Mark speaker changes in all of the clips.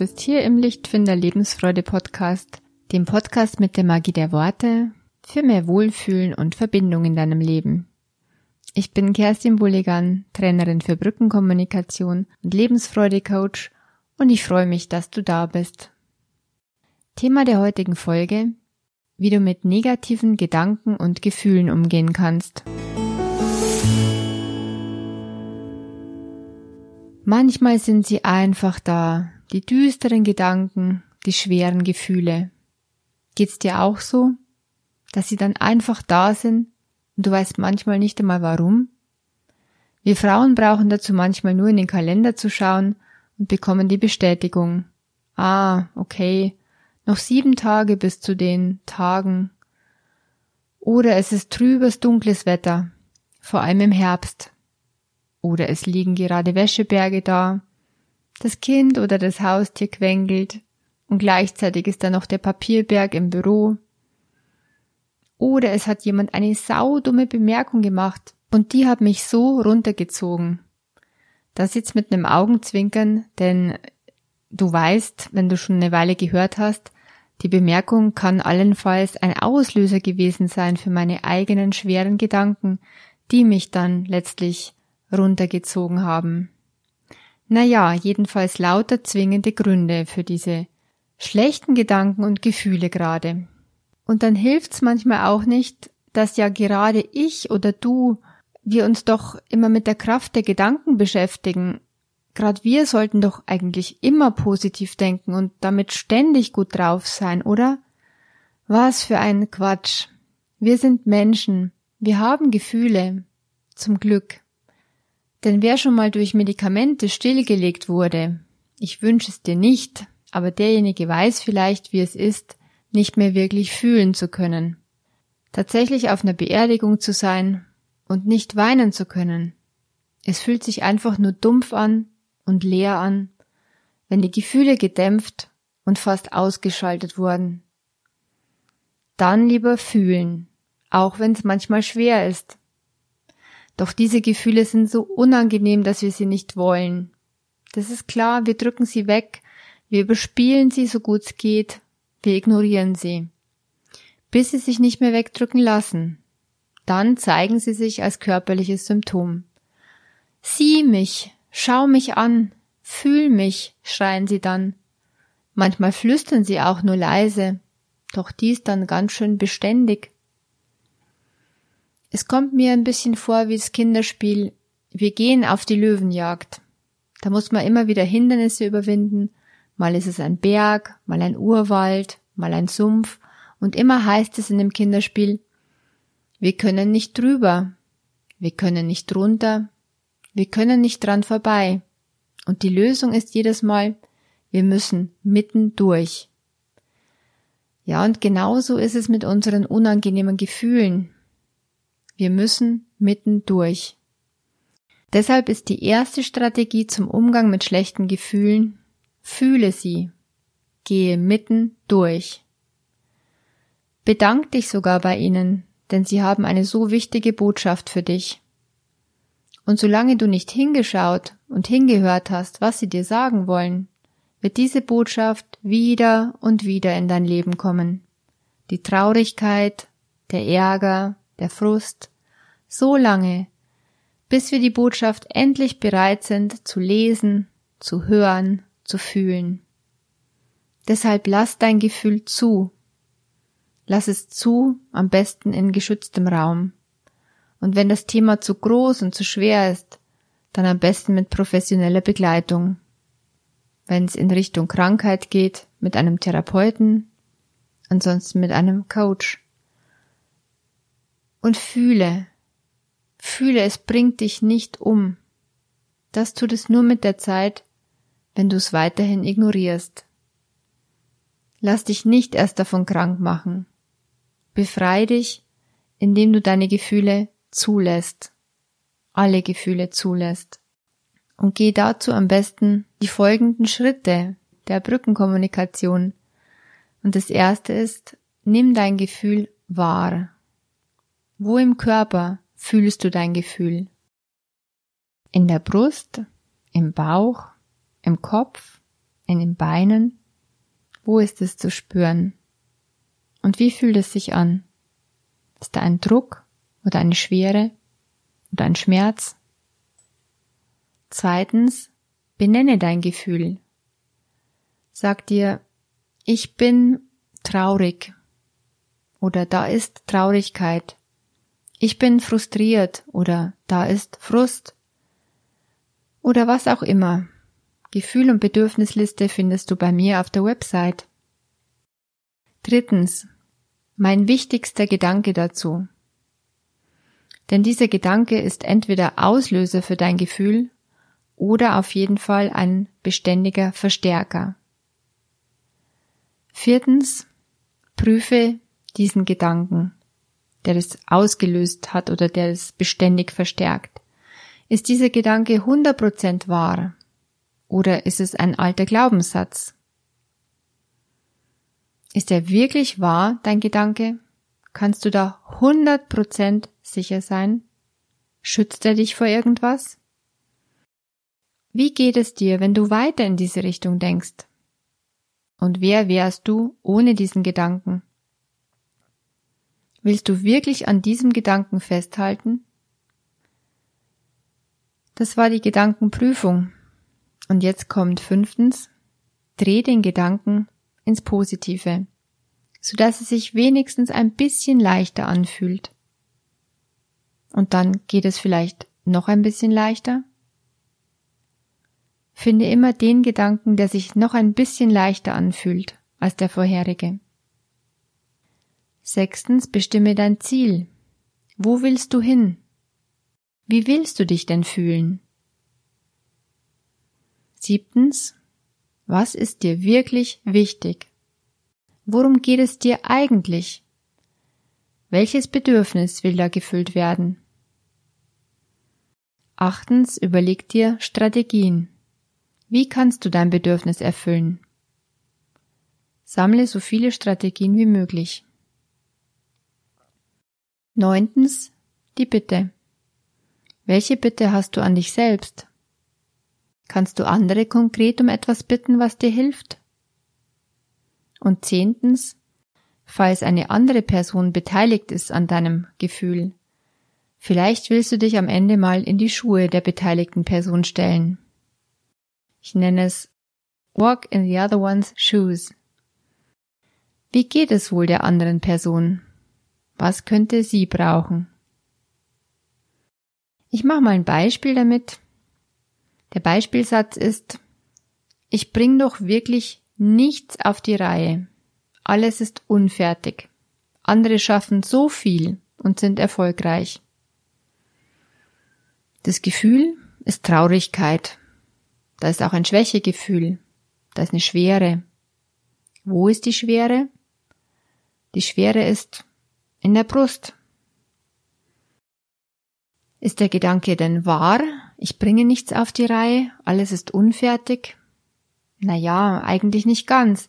Speaker 1: bist hier im Lichtfinder Lebensfreude Podcast, dem Podcast mit der Magie der Worte für mehr Wohlfühlen und Verbindung in deinem Leben. Ich bin Kerstin Bulligan, Trainerin für Brückenkommunikation und Lebensfreude Coach und ich freue mich, dass du da bist. Thema der heutigen Folge, wie du mit negativen Gedanken und Gefühlen umgehen kannst. Manchmal sind sie einfach da, die düsteren Gedanken, die schweren Gefühle. Geht's dir auch so, dass sie dann einfach da sind und du weißt manchmal nicht einmal warum? Wir Frauen brauchen dazu manchmal nur in den Kalender zu schauen und bekommen die Bestätigung. Ah, okay, noch sieben Tage bis zu den Tagen. Oder es ist trübes, dunkles Wetter, vor allem im Herbst. Oder es liegen gerade Wäscheberge da. Das Kind oder das Haustier quengelt und gleichzeitig ist da noch der Papierberg im Büro. Oder es hat jemand eine saudumme Bemerkung gemacht und die hat mich so runtergezogen. Das jetzt mit einem Augenzwinkern, denn du weißt, wenn du schon eine Weile gehört hast, die Bemerkung kann allenfalls ein Auslöser gewesen sein für meine eigenen schweren Gedanken, die mich dann letztlich runtergezogen haben. Naja, jedenfalls lauter zwingende Gründe für diese schlechten Gedanken und Gefühle gerade. Und dann hilft's manchmal auch nicht, dass ja gerade ich oder du, wir uns doch immer mit der Kraft der Gedanken beschäftigen. Gerade wir sollten doch eigentlich immer positiv denken und damit ständig gut drauf sein, oder? Was für ein Quatsch. Wir sind Menschen. Wir haben Gefühle. Zum Glück. Denn wer schon mal durch Medikamente stillgelegt wurde, ich wünsche es dir nicht, aber derjenige weiß vielleicht, wie es ist, nicht mehr wirklich fühlen zu können. Tatsächlich auf einer Beerdigung zu sein und nicht weinen zu können. Es fühlt sich einfach nur dumpf an und leer an, wenn die Gefühle gedämpft und fast ausgeschaltet wurden. Dann lieber fühlen, auch wenn es manchmal schwer ist. Doch diese Gefühle sind so unangenehm, dass wir sie nicht wollen. Das ist klar, wir drücken sie weg, wir überspielen sie so gut es geht, wir ignorieren sie. Bis sie sich nicht mehr wegdrücken lassen. Dann zeigen sie sich als körperliches Symptom. Sieh mich, schau mich an, fühl mich, schreien sie dann. Manchmal flüstern sie auch nur leise, doch dies dann ganz schön beständig. Es kommt mir ein bisschen vor wie das Kinderspiel Wir gehen auf die Löwenjagd. Da muss man immer wieder Hindernisse überwinden. Mal ist es ein Berg, mal ein Urwald, mal ein Sumpf. Und immer heißt es in dem Kinderspiel, wir können nicht drüber, wir können nicht drunter, wir können nicht dran vorbei. Und die Lösung ist jedes Mal, wir müssen mitten durch. Ja, und genauso ist es mit unseren unangenehmen Gefühlen. Wir müssen mitten durch. Deshalb ist die erste Strategie zum Umgang mit schlechten Gefühlen, fühle sie, gehe mitten durch. Bedank dich sogar bei ihnen, denn sie haben eine so wichtige Botschaft für dich. Und solange du nicht hingeschaut und hingehört hast, was sie dir sagen wollen, wird diese Botschaft wieder und wieder in dein Leben kommen. Die Traurigkeit, der Ärger, der Frust, so lange, bis wir die Botschaft endlich bereit sind zu lesen, zu hören, zu fühlen. Deshalb lass dein Gefühl zu. Lass es zu, am besten in geschütztem Raum. Und wenn das Thema zu groß und zu schwer ist, dann am besten mit professioneller Begleitung. Wenn es in Richtung Krankheit geht, mit einem Therapeuten, ansonsten mit einem Coach und fühle. Fühle, es bringt dich nicht um. Das tut es nur mit der Zeit, wenn du es weiterhin ignorierst. Lass dich nicht erst davon krank machen. Befrei dich, indem du deine Gefühle zulässt. Alle Gefühle zulässt. Und geh dazu am besten die folgenden Schritte der Brückenkommunikation. Und das erste ist, nimm dein Gefühl wahr. Wo im Körper fühlst du dein Gefühl? In der Brust, im Bauch, im Kopf, in den Beinen? Wo ist es zu spüren? Und wie fühlt es sich an? Ist da ein Druck oder eine Schwere oder ein Schmerz? Zweitens, benenne dein Gefühl. Sag dir, ich bin traurig oder da ist Traurigkeit. Ich bin frustriert oder da ist Frust oder was auch immer. Gefühl- und Bedürfnisliste findest du bei mir auf der Website. Drittens. Mein wichtigster Gedanke dazu. Denn dieser Gedanke ist entweder Auslöser für dein Gefühl oder auf jeden Fall ein beständiger Verstärker. Viertens. Prüfe diesen Gedanken, der es ausgelöst hat oder der es beständig verstärkt. Ist dieser Gedanke 100% wahr? Oder ist es ein alter Glaubenssatz? Ist er wirklich wahr, dein Gedanke? Kannst du da 100% sicher sein? Schützt er dich vor irgendwas? Wie geht es dir, wenn du weiter in diese Richtung denkst? Und wer wärst du ohne diesen Gedanken? Willst du wirklich an diesem Gedanken festhalten? Das war die Gedankenprüfung. Und jetzt kommt fünftens, dreh den Gedanken ins Positive, sodass es sich wenigstens ein bisschen leichter anfühlt. Und dann geht es vielleicht noch ein bisschen leichter. Finde immer den Gedanken, der sich noch ein bisschen leichter anfühlt als der vorherige. Sechstens, bestimme dein Ziel. Wo willst du hin? Wie willst du dich denn fühlen? Siebtens, was ist dir wirklich wichtig? Worum geht es dir eigentlich? Welches Bedürfnis will da gefüllt werden? Achtens, überleg dir Strategien. Wie kannst du dein Bedürfnis erfüllen? Sammle so viele Strategien wie möglich. Neuntens, die Bitte. Welche Bitte hast du an dich selbst? Kannst du andere konkret um etwas bitten, was dir hilft? Und zehntens, falls eine andere Person beteiligt ist an deinem Gefühl, vielleicht willst du dich am Ende mal in die Schuhe der beteiligten Person stellen. Ich nenne es Walk in the other one's shoes. Wie geht es wohl der anderen Person? Was könnte sie brauchen? Ich mache mal ein Beispiel damit, der Beispielsatz ist, ich bring doch wirklich nichts auf die Reihe. Alles ist unfertig. Andere schaffen so viel und sind erfolgreich. Das Gefühl ist Traurigkeit. Da ist auch ein Schwächegefühl. Da ist eine Schwere. Wo ist die Schwere? Die Schwere ist in der Brust. Ist der Gedanke denn wahr? Ich bringe nichts auf die Reihe, alles ist unfertig. Na ja, eigentlich nicht ganz.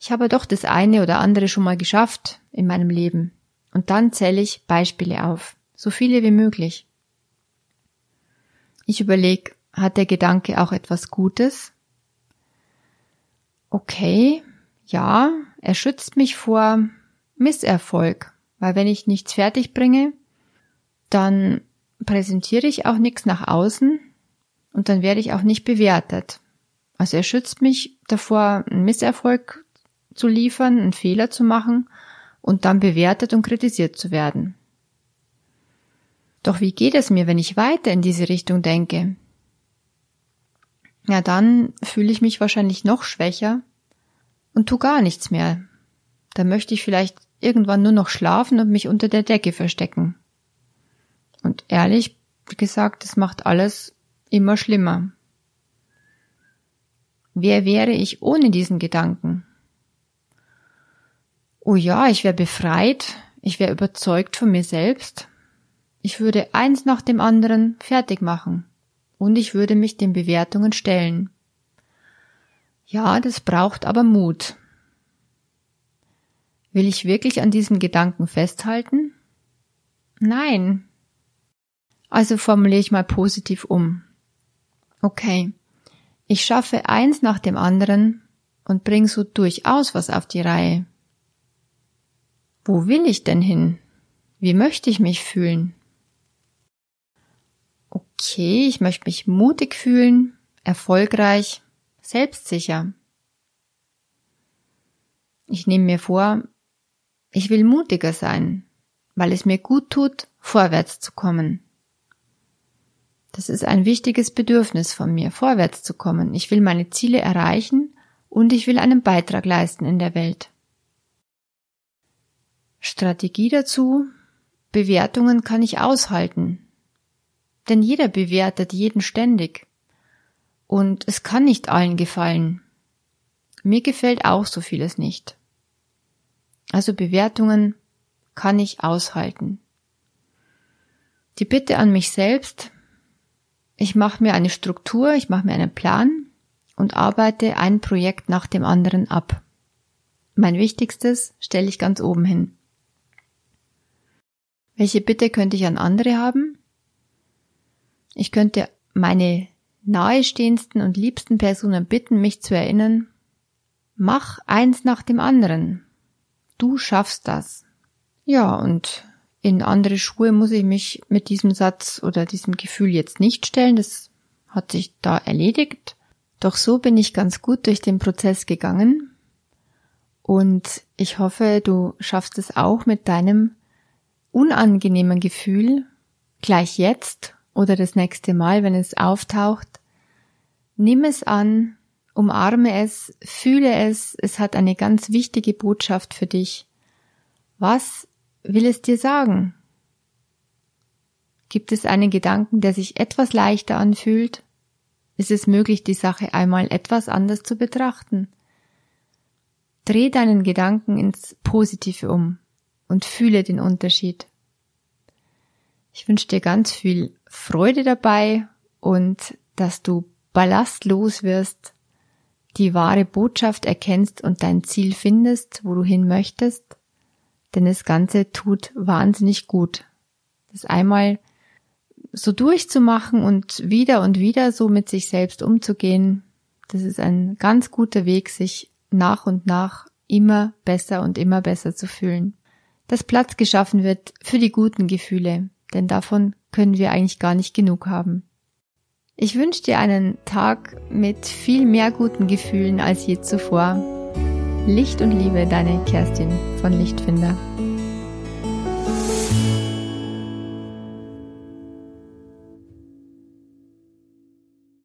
Speaker 1: Ich habe doch das eine oder andere schon mal geschafft in meinem Leben. Und dann zähle ich Beispiele auf, so viele wie möglich. Ich überlege, hat der Gedanke auch etwas Gutes? Okay, ja, er schützt mich vor Misserfolg, weil wenn ich nichts fertig bringe, dann präsentiere ich auch nichts nach außen und dann werde ich auch nicht bewertet. Also er schützt mich davor, einen Misserfolg zu liefern, einen Fehler zu machen und dann bewertet und kritisiert zu werden. Doch wie geht es mir, wenn ich weiter in diese Richtung denke? Ja, dann fühle ich mich wahrscheinlich noch schwächer und tu gar nichts mehr. Da möchte ich vielleicht irgendwann nur noch schlafen und mich unter der Decke verstecken. Und ehrlich gesagt, es macht alles immer schlimmer. Wer wäre ich ohne diesen Gedanken? Oh ja, ich wäre befreit, ich wäre überzeugt von mir selbst, ich würde eins nach dem anderen fertig machen und ich würde mich den Bewertungen stellen. Ja, das braucht aber Mut. Will ich wirklich an diesem Gedanken festhalten? Nein, also formuliere ich mal positiv um. Okay. Ich schaffe eins nach dem anderen und bring so durchaus was auf die Reihe. Wo will ich denn hin? Wie möchte ich mich fühlen? Okay, ich möchte mich mutig fühlen, erfolgreich, selbstsicher. Ich nehme mir vor, ich will mutiger sein, weil es mir gut tut, vorwärts zu kommen. Das ist ein wichtiges Bedürfnis von mir, vorwärts zu kommen. Ich will meine Ziele erreichen und ich will einen Beitrag leisten in der Welt. Strategie dazu, Bewertungen kann ich aushalten. Denn jeder bewertet jeden ständig. Und es kann nicht allen gefallen. Mir gefällt auch so vieles nicht. Also Bewertungen kann ich aushalten. Die Bitte an mich selbst, ich mache mir eine Struktur, ich mache mir einen Plan und arbeite ein Projekt nach dem anderen ab. Mein Wichtigstes stelle ich ganz oben hin. Welche Bitte könnte ich an andere haben? Ich könnte meine nahestehendsten und liebsten Personen bitten, mich zu erinnern, mach eins nach dem anderen. Du schaffst das. Ja, und in andere Schuhe muss ich mich mit diesem Satz oder diesem Gefühl jetzt nicht stellen. Das hat sich da erledigt. Doch so bin ich ganz gut durch den Prozess gegangen. Und ich hoffe, du schaffst es auch mit deinem unangenehmen Gefühl gleich jetzt oder das nächste Mal, wenn es auftaucht. Nimm es an, umarme es, fühle es, es hat eine ganz wichtige Botschaft für dich. Was will es dir sagen? Gibt es einen Gedanken, der sich etwas leichter anfühlt? Ist es möglich, die Sache einmal etwas anders zu betrachten? Dreh deinen Gedanken ins Positive um und fühle den Unterschied. Ich wünsche dir ganz viel Freude dabei und dass du ballastlos wirst, die wahre Botschaft erkennst und dein Ziel findest, wo du hin möchtest denn das Ganze tut wahnsinnig gut. Das einmal so durchzumachen und wieder und wieder so mit sich selbst umzugehen, das ist ein ganz guter Weg, sich nach und nach immer besser und immer besser zu fühlen. Dass Platz geschaffen wird für die guten Gefühle, denn davon können wir eigentlich gar nicht genug haben. Ich wünsche dir einen Tag mit viel mehr guten Gefühlen als je zuvor. Licht und Liebe, deine Kerstin von Lichtfinder.